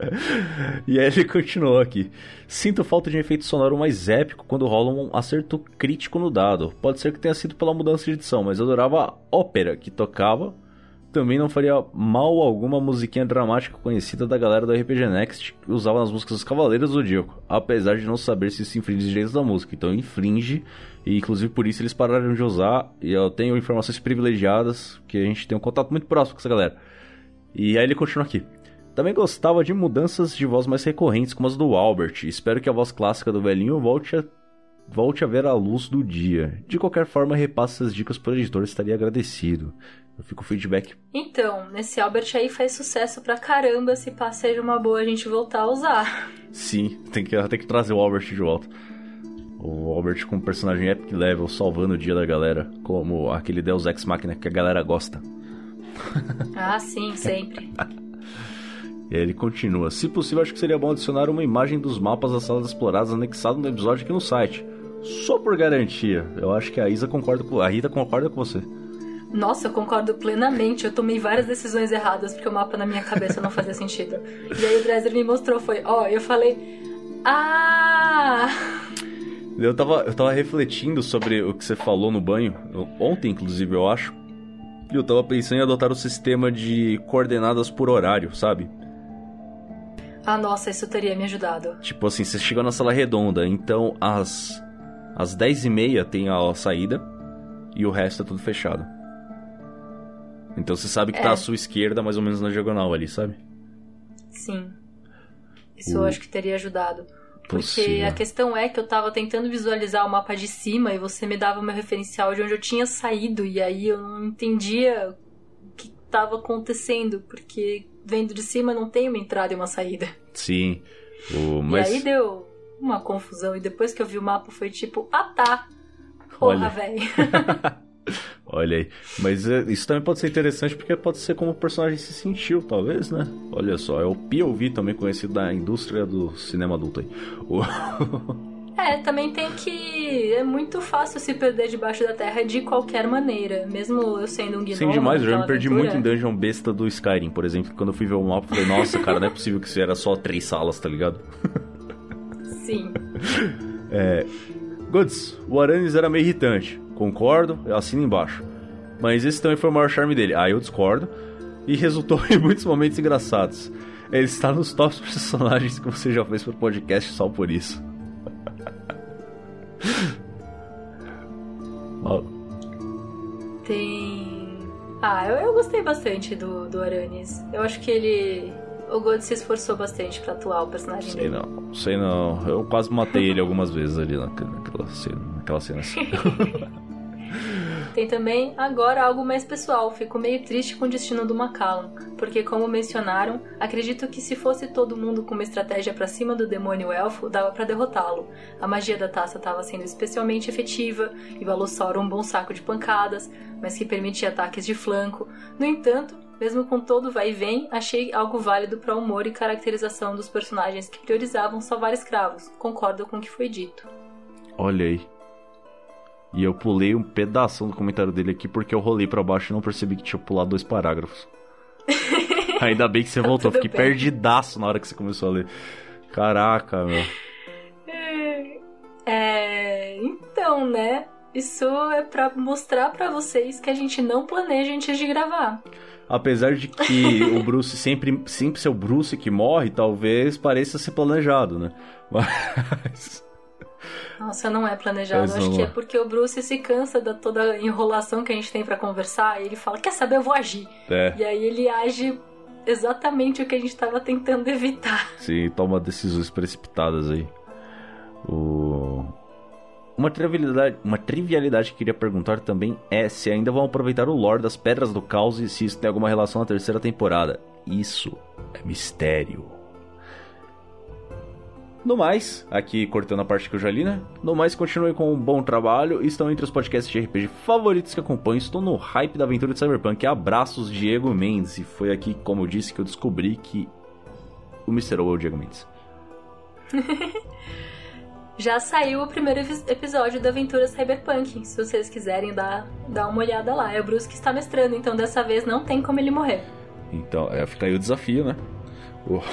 e aí ele continuou aqui. Sinto falta de um efeito sonoro mais épico quando rola um acerto crítico no dado. Pode ser que tenha sido pela mudança de edição, mas eu adorava a ópera que tocava. Também não faria mal alguma musiquinha dramática conhecida da galera do RPG Next que usava nas músicas dos Cavaleiros do Zodíaco, apesar de não saber se isso infringe os direitos da música. Então infringe, e inclusive por isso eles pararam de usar, e eu tenho informações privilegiadas, que a gente tem um contato muito próximo com essa galera. E aí ele continua aqui. Também gostava de mudanças de voz mais recorrentes, como as do Albert. Espero que a voz clássica do velhinho volte a, volte a ver a luz do dia. De qualquer forma, repasse essas dicas para o editor, estaria agradecido. Eu fico feedback. Então, nesse Albert aí faz sucesso pra caramba, se pá seja uma boa a gente voltar a usar. Sim, tem que, tem que trazer o Albert de volta. O Albert com personagem epic level, salvando o dia da galera, como aquele Deus Ex Machina que a galera gosta. Ah, sim, sempre. E ele continua. Se possível, acho que seria bom adicionar uma imagem dos mapas das salas exploradas anexado no episódio aqui no site. Só por garantia. Eu acho que a Isa concorda com. A Rita concorda com você. Nossa, eu concordo plenamente. Eu tomei várias decisões erradas porque o mapa na minha cabeça não fazia sentido. E aí o Dresser me mostrou, foi, ó, eu falei. Ah! Eu tava, eu tava refletindo sobre o que você falou no banho, ontem inclusive, eu acho. E eu tava pensando em adotar o sistema de coordenadas por horário, sabe? Ah, nossa, isso teria me ajudado. Tipo assim, você chega na sala redonda, então às, às 10h30 tem a saída e o resto é tudo fechado. Então você sabe que É. tá à sua esquerda, mais ou menos na diagonal ali, sabe? Sim. Isso eu O- acho que teria ajudado. Porque a questão é que eu tava tentando visualizar o mapa de cima e você me dava o meu referencial de onde eu tinha saído, e aí eu não entendia o que tava acontecendo, porque vendo de cima não tem uma entrada e uma saída. Sim. O, mas... E aí deu uma confusão, e depois que eu vi o mapa foi tipo, ah tá! Porra, velho. Olha aí. Mas é, isso também pode ser interessante porque pode ser como o personagem se sentiu, talvez, né? Olha só, é o POV também conhecido da indústria do cinema adulto aí. É, também tem que. É muito fácil se perder debaixo da terra de qualquer maneira. Mesmo eu sendo um gnomo. Sim, demais. Eu já me perdi aventura. muito em dungeon besta do Skyrim, por exemplo. Quando eu fui ver o mapa, eu falei, nossa, cara, não é possível que isso era só três salas, tá ligado? Sim. Goods, o Aranis era meio irritante. Concordo, eu assino embaixo. Mas esse também foi o maior charme dele. Ah, eu discordo. E resultou em muitos momentos engraçados. Ele está nos tops personagens que você já fez pro podcast só por isso. Tem. Ah, eu, eu gostei bastante do, do Aranis. Eu acho que ele. O God se esforçou bastante pra atuar o personagem sei dele. não, sei não. Eu quase matei ele algumas vezes ali naquela, naquela cena. Naquela cena assim. Tem também agora algo mais pessoal. Fico meio triste com o destino do Macallan, porque como mencionaram, acredito que se fosse todo mundo com uma estratégia pra cima do demônio elfo, dava pra derrotá-lo. A magia da taça estava sendo especialmente efetiva e o Alossauro um bom saco de pancadas, mas que permitia ataques de flanco. No entanto, mesmo com todo vai e vem, achei algo válido para o humor e caracterização dos personagens que priorizavam salvar escravos. Concordo com o que foi dito. Olha aí. E eu pulei um pedaço do comentário dele aqui porque eu rolei pra baixo e não percebi que tinha pulado dois parágrafos. Ainda bem que você voltou, fiquei bem. perdidaço na hora que você começou a ler. Caraca, meu. É, então, né? Isso é pra mostrar pra vocês que a gente não planeja antes de gravar. Apesar de que o Bruce sempre, sempre ser o Bruce que morre, talvez pareça ser planejado, né? Mas. Nossa, não é planejado. Mas Acho que é. porque o Bruce se cansa da toda a enrolação que a gente tem pra conversar e ele fala: Quer saber, eu vou agir. É, E aí ele age exatamente o que a gente tava tentando evitar. sim, toma decisões precipitadas aí. O... Uma trivialidade, uma trivialidade que eu queria perguntar também é se ainda vão aproveitar o lore das Pedras do Caos e se isso tem alguma relação na terceira temporada. Isso é mistério. No mais, aqui cortando a parte que eu já li, né? No mais, continue com um bom trabalho. Estão entre os podcasts de RPG favoritos que acompanho. Estou no hype da aventura de Cyberpunk. Abraços, Diego Mendes. E foi aqui, como eu disse, que eu descobri que o Mr. O é o Diego Mendes. Já saiu o primeiro epi- episódio da Aventura Cyberpunk. Se vocês quiserem dar, dar uma olhada lá. É o Bruce que está mestrando, então dessa vez não tem como ele morrer. Então, é, fica aí o desafio, né? O-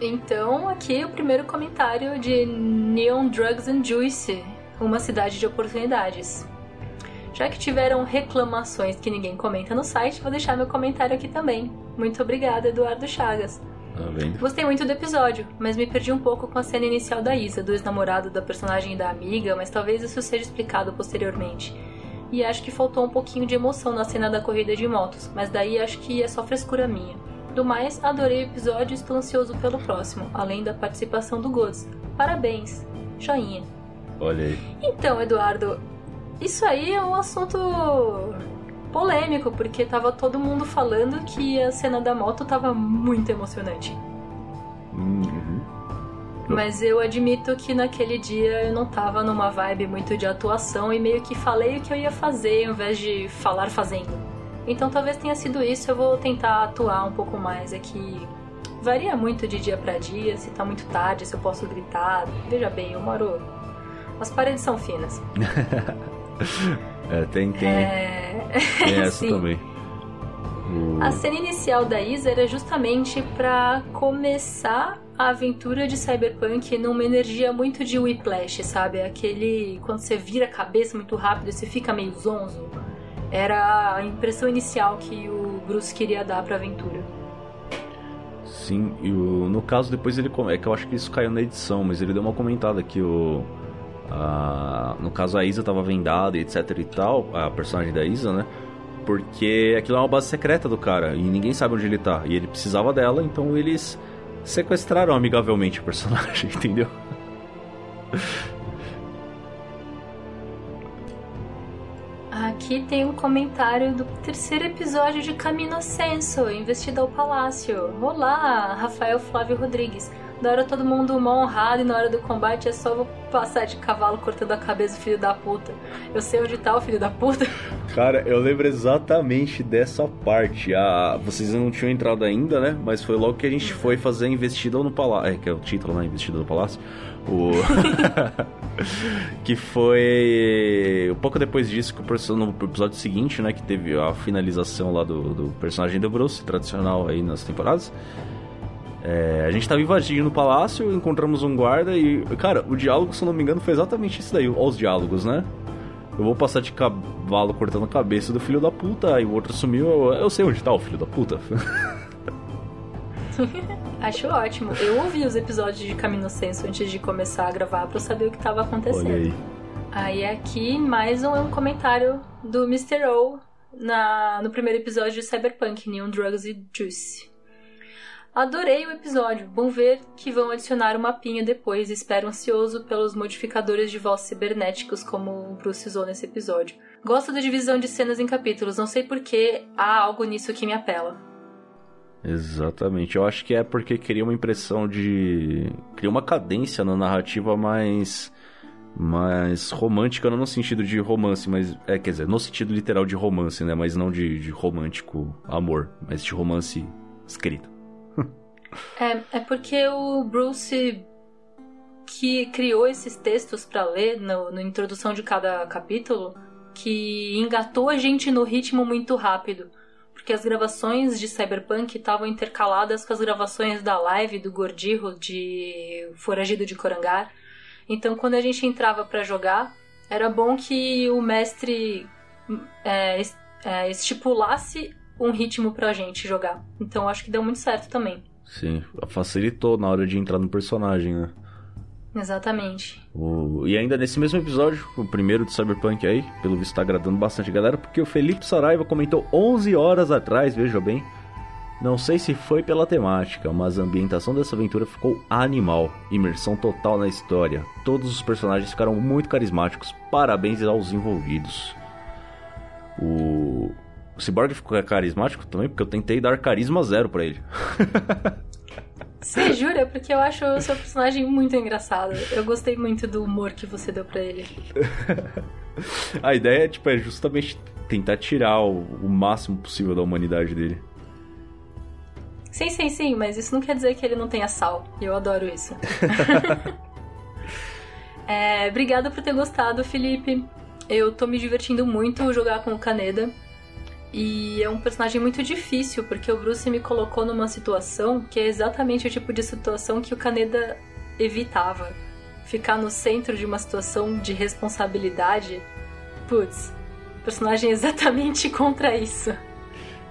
Então, aqui o primeiro comentário de Neon Drugs and Juice, uma cidade de oportunidades. Já que tiveram reclamações que ninguém comenta no site, vou deixar meu comentário aqui também. Muito obrigada, Eduardo Chagas. Tá? Gostei muito do episódio, mas me perdi um pouco com a cena inicial da Isa, do ex-namorado da personagem e da amiga, mas talvez isso seja explicado posteriormente. E acho que faltou um pouquinho de emoção na cena da corrida de motos, mas daí acho que é só frescura minha. Do mais, adorei o episódio e estou ansioso pelo próximo, além da participação do Goods. Parabéns! Joinha. Olha aí. Então, Eduardo, isso aí é um assunto polêmico, porque tava todo mundo falando que a cena da moto tava muito emocionante. Uhum. Mas eu admito que naquele dia eu não tava numa vibe muito de atuação e meio que falei o que eu ia fazer ao invés de falar fazendo. Então talvez tenha sido isso, eu vou tentar atuar um pouco mais. É que varia muito de dia pra dia, se tá muito tarde, se eu posso gritar. Veja bem, eu moro. As paredes são finas. É, tem, tem, É. tem essa também. A cena inicial da Isa era justamente pra começar a aventura de Cyberpunk numa energia muito de Whiplash, sabe? Aquele quando você vira a cabeça muito rápido e você fica meio zonzo. Era a impressão inicial que o Bruce queria dar pra aventura. Sim, e o, no caso depois ele é que eu acho que isso caiu na edição, mas ele deu uma comentada que o Ah, no caso, a Isa tava vendada, etc e tal, a personagem da Isa, né? Porque aquilo é uma base secreta do cara e ninguém sabe onde ele tá. E ele precisava dela, então eles sequestraram amigavelmente o personagem, entendeu? Aqui tem um comentário do terceiro episódio de Camino Senso, Investido ao Palácio. Olá, Rafael Flávio Rodrigues. Na hora todo mundo mal honrado e na hora do combate é só vou passar de cavalo cortando a cabeça do filho da puta. Eu sei onde tá o filho da puta. Cara, eu lembro exatamente dessa parte. Ah, vocês não tinham entrado ainda, né? Mas foi logo que a gente foi fazer Investida no Palácio. É, que é o título, né? Investida no Palácio. O... que foi um pouco depois disso que o no episódio seguinte, né, que teve a finalização lá do, do personagem do Bruce, tradicional aí nas temporadas. É, a gente tava invadindo o palácio, encontramos um guarda e, cara, o diálogo, se eu não me engano, foi exatamente isso daí, os diálogos, né? Eu vou passar de cavalo cortando a cabeça do filho da puta, aí o outro sumiu, eu, eu sei onde tá o filho da puta. Acho ótimo. Eu ouvi os episódios de Camino Senso antes de começar a gravar pra eu saber o que tava acontecendo. Olha aí. Aí aqui mais um, um comentário do Mr. O na, no primeiro episódio de Cyberpunk, Neon Drugs e Juice. Adorei o episódio. Bom ver que vão adicionar um mapinha depois. Espero ansioso pelos modificadores de voz cibernéticos, como o Bruce usou nesse episódio. Gosto da divisão de cenas em capítulos. Não sei porquê, há algo nisso que me apela. Exatamente. Eu acho que é porque cria uma impressão de. cria uma cadência na narrativa mais. mais romântica, não no sentido de romance, mas. É, quer dizer, no sentido literal de romance, né? Mas não de, de romântico amor, mas de romance escrito. É, é porque o Bruce que criou esses textos para ler no, na introdução de cada capítulo, que engatou a gente no ritmo muito rápido. Porque as gravações de Cyberpunk estavam intercaladas com as gravações da live do Gordirro de Foragido de Corangar. Então, quando a gente entrava para jogar, era bom que o mestre é, é, estipulasse um ritmo pra gente jogar. Então, acho que deu muito certo também. Sim, facilitou na hora de entrar no personagem, né? Exatamente. O... E ainda nesse mesmo episódio, o primeiro de Cyberpunk aí, pelo visto tá agradando bastante a galera, porque o Felipe Saraiva comentou 11 horas atrás, veja bem. Não sei se foi pela temática, mas a ambientação dessa aventura ficou animal. Imersão total na história. Todos os personagens ficaram muito carismáticos. Parabéns aos envolvidos. O, o Cyborg ficou carismático também, porque eu tentei dar carisma zero para ele. Você jura? Porque eu acho o seu personagem muito engraçado. Eu gostei muito do humor que você deu para ele. A ideia tipo, é justamente tentar tirar o, o, máximo possível da humanidade dele. Sim, sim, sim, mas isso não quer dizer que ele não tenha sal. E eu adoro isso. é, obrigada por ter gostado, Felipe. Eu tô me divertindo muito jogar com o Caneda. E é um personagem muito difícil, porque o Bruce me colocou numa situação que é exatamente o tipo de situação que o Kaneda evitava. Ficar no centro de uma situação de responsabilidade. Putz, personagem é exatamente contra isso.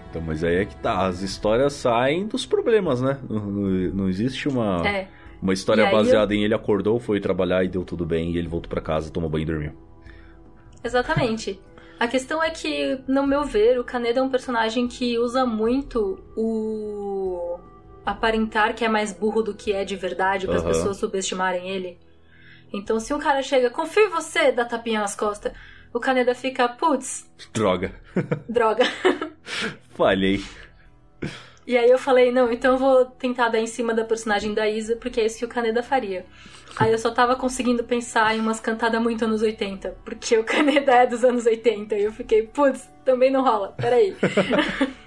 Então, mas aí é que tá, as histórias saem dos problemas, né? Não, não existe uma, é. uma história baseada eu... em ele acordou, foi trabalhar e deu tudo bem, e ele voltou para casa, tomou banho e dormiu. Exatamente. A questão é que, no meu ver, o Kaneda é um personagem que usa muito o aparentar que é mais burro do que é de verdade para as uhum. pessoas subestimarem ele. Então, se um cara chega, confio em você, dá tapinha nas costas, o Kaneda fica, putz. Droga. Droga. Falhei. E aí eu falei, não, então eu vou tentar dar em cima da personagem da Isa, porque é isso que o Kaneda faria. Aí eu só tava conseguindo pensar em umas cantadas muito anos 80, porque o Kaneda é dos anos 80, e eu fiquei, putz, também não rola, peraí.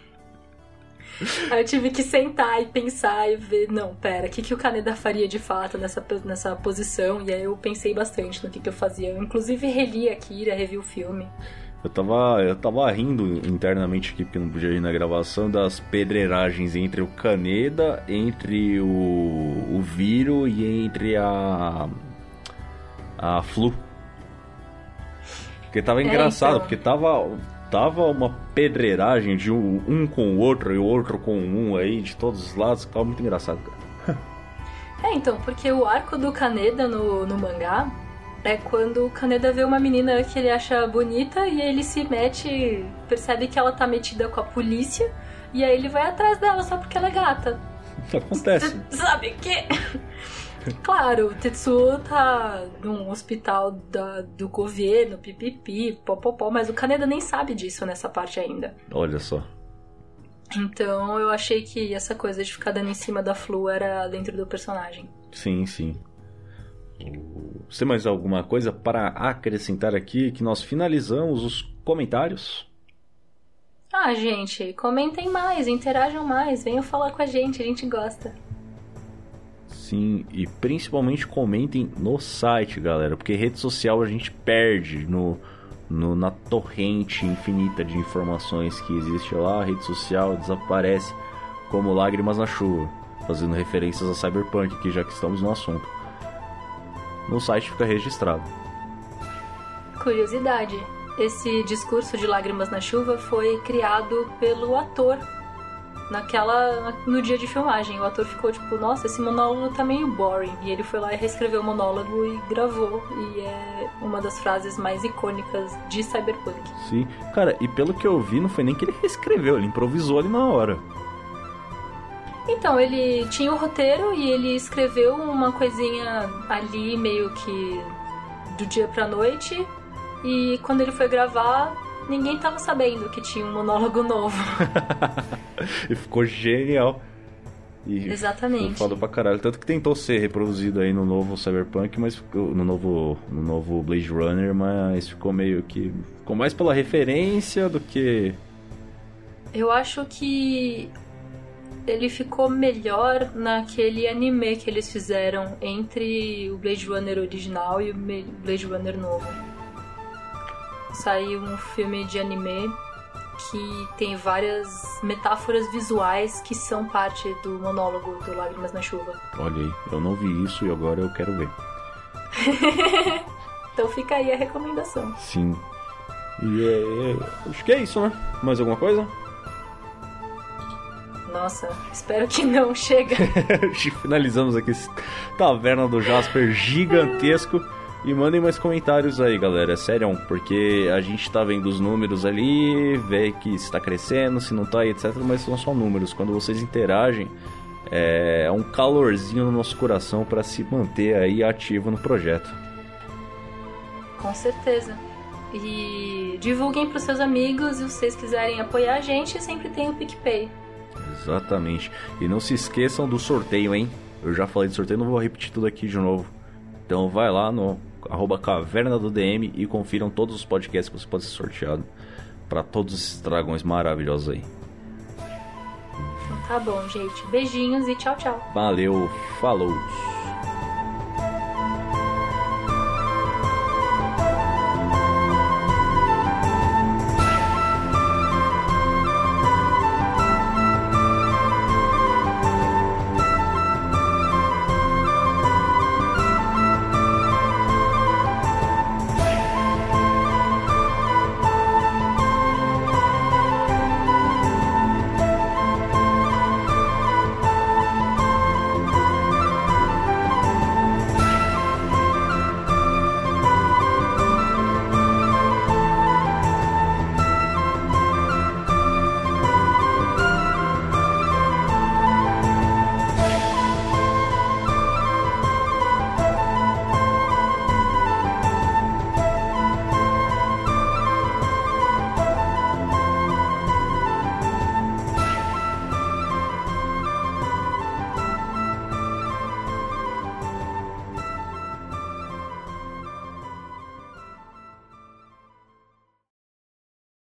Aí eu tive que sentar e pensar e ver, não, pera, o que, que o Kaneda faria de fato nessa, nessa posição? E aí eu pensei bastante no que, que eu fazia. Eu, inclusive, reli a Kira, revi o filme. Eu tava, eu tava rindo internamente aqui, porque não podia ir na gravação, das pedreiragens entre o Caneda, entre o, o Viro e entre a. a Flu. Porque tava é, engraçado, então. porque tava, tava uma pedreiragem de um, um, com o outro e o outro com um aí, de todos os lados, tava muito engraçado, cara. É, então, porque o arco do Caneda no, no mangá é quando o Kaneda vê uma menina que ele acha bonita e ele se mete, percebe que ela tá metida com a polícia e aí ele vai atrás dela só porque ela é gata. Acontece. Sabe o quê? Claro, o Tetsuo tá num hospital da, do governo, pipipi, popopó, mas o Kaneda nem sabe disso nessa parte ainda. Olha só. Então eu achei que essa coisa de ficar dando em cima da Flu era dentro do personagem. Sim, sim. Você mais alguma coisa para acrescentar aqui que nós finalizamos os comentários? Ah, gente, comentem mais, interajam mais, venham falar com a gente, a gente gosta. Sim, e principalmente comentem no site, galera, porque rede social a gente perde no, no, na torrente infinita de informações que existe lá, a rede social desaparece como lágrimas na chuva, fazendo referências a Cyberpunk aqui, já que estamos no assunto. No site fica registrado. Curiosidade: esse discurso de lágrimas na chuva foi criado pelo ator naquela no dia de filmagem. O ator ficou tipo, nossa, esse monólogo tá meio boring. E ele foi lá e reescreveu o monólogo e gravou. E é uma das frases mais icônicas de Cyberpunk. Sim, cara, e pelo que eu vi, não foi nem que ele reescreveu, ele improvisou ali na hora. Então, ele tinha o roteiro e ele escreveu uma coisinha ali, meio que do dia pra noite. E quando ele foi gravar, ninguém tava sabendo que tinha um monólogo novo. e ficou genial. E Exatamente. Foda pra caralho. Tanto que tentou ser reproduzido aí no novo Cyberpunk, mas ficou, no novo, no novo Blade Runner, mas ficou meio que. Ficou mais pela referência do que. Eu acho que ele ficou melhor naquele anime que eles fizeram entre o Blade Runner original e o Blade Runner novo. Saiu um filme de anime que tem várias metáforas visuais que são parte do monólogo do Lágrimas na Chuva. Olha aí, eu não vi isso e agora eu quero ver. então fica aí a recomendação. Sim. E é, é, acho que é isso, né? Mais alguma coisa? Nossa, espero que não. Chega. Finalizamos aqui esse Taverna do Jasper gigantesco. E mandem mais comentários aí, galera. É sério, porque a gente tá vendo os números ali, vê que está crescendo, se não tá, etc. Mas são só números. Quando vocês interagem, é um calorzinho no nosso coração para se manter aí ativo no projeto. Com certeza. E divulguem para seus amigos e se vocês quiserem apoiar a gente, sempre tem o PicPay. Exatamente. E não se esqueçam do sorteio, hein? Eu já falei de sorteio, não vou repetir tudo aqui de novo. Então vai lá no arroba caverna do DM e confiram todos os podcasts que você pode ser sorteado para todos esses dragões maravilhosos aí. Tá bom, gente. Beijinhos e tchau, tchau. Valeu, falou.